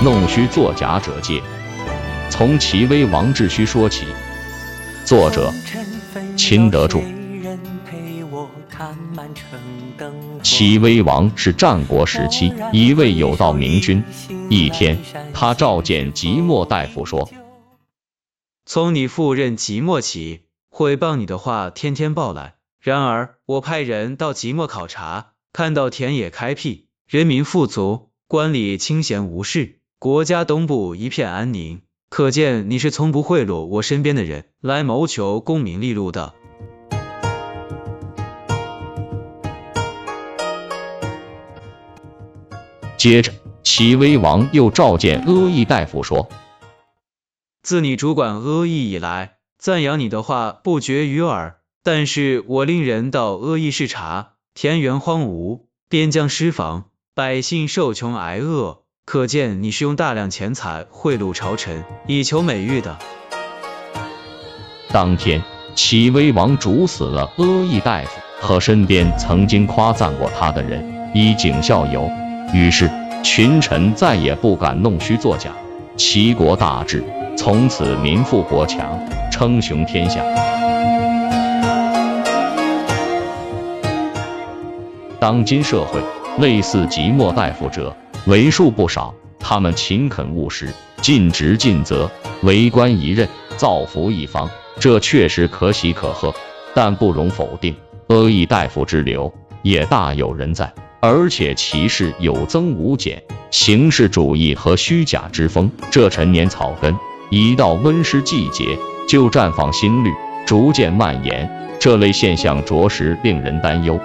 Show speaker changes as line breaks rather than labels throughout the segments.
弄虚作假者戒。从齐威王秩虚说起。作者：秦德柱。齐威王是战国时期一位有道明君。一天，他召见即墨大夫说：“
从你赴任即墨起，毁谤你的话天天报来。然而我派人到即墨考察，看到田野开辟，人民富足，官吏清闲无事，国家东部一片安宁。可见你是从不贿赂我身边的人，来谋求功名利禄的。”
接着，齐威王又召见阿义大夫说：“
自你主管阿义以来，赞扬你的话不绝于耳。但是我令人到阿义视察，田园荒芜，边疆失防，百姓受穷挨饿，可见你是用大量钱财贿赂朝臣，以求美誉的。”
当天，齐威王主死了阿义大夫和身边曾经夸赞过他的人，以儆效尤。于是群臣再也不敢弄虚作假，齐国大治，从此民富国强，称雄天下。当今社会，类似即墨大夫者为数不少，他们勤恳务实，尽职尽责，为官一任，造福一方，这确实可喜可贺。但不容否定，阿义大夫之流也大有人在。而且其事有增无减，形式主义和虚假之风，这陈年草根，一到温湿季节就绽放新绿，逐渐蔓延。这类现象着实令人担忧。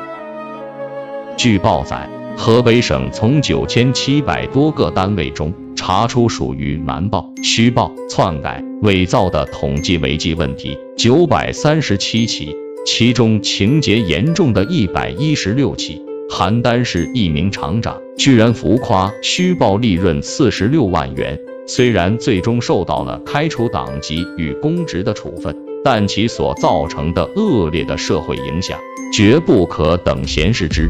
据报载，河北省从九千七百多个单位中查出属于瞒报、虚报、篡改、伪造的统计违纪问题九百三十七起，其中情节严重的一百一十六起。邯郸市一名厂长居然浮夸虚报利润四十六万元，虽然最终受到了开除党籍与公职的处分，但其所造成的恶劣的社会影响绝不可等闲视之。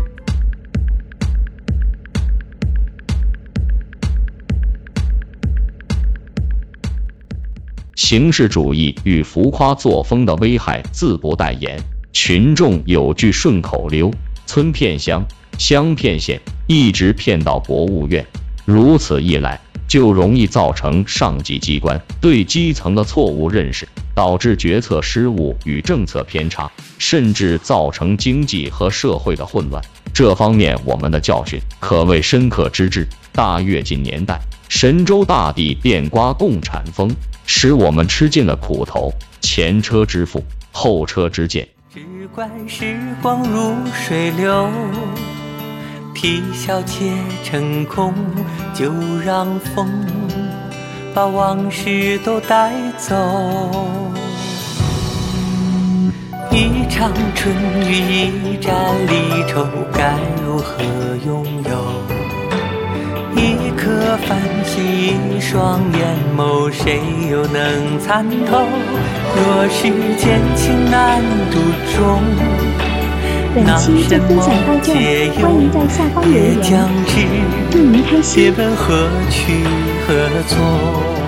形式主义与浮夸作风的危害自不待言，群众有句顺口溜。村骗乡，乡骗县，一直骗到国务院。如此一来，就容易造成上级机关对基层的错误认识，导致决策失误与政策偏差，甚至造成经济和社会的混乱。这方面，我们的教训可谓深刻之至。大跃进年代，神州大地变刮共产风，使我们吃尽了苦头。前车之覆，后车之鉴。
只怪时光如水流，啼笑皆成空，就让风把往事都带走。一场春雨，一盏离愁，该如何拥有？一颗繁星，一双眼眸，谁又能参透？若是剑情难独钟，
本期就分享到这，欢迎在下方留言。祝您开心。
何去何从？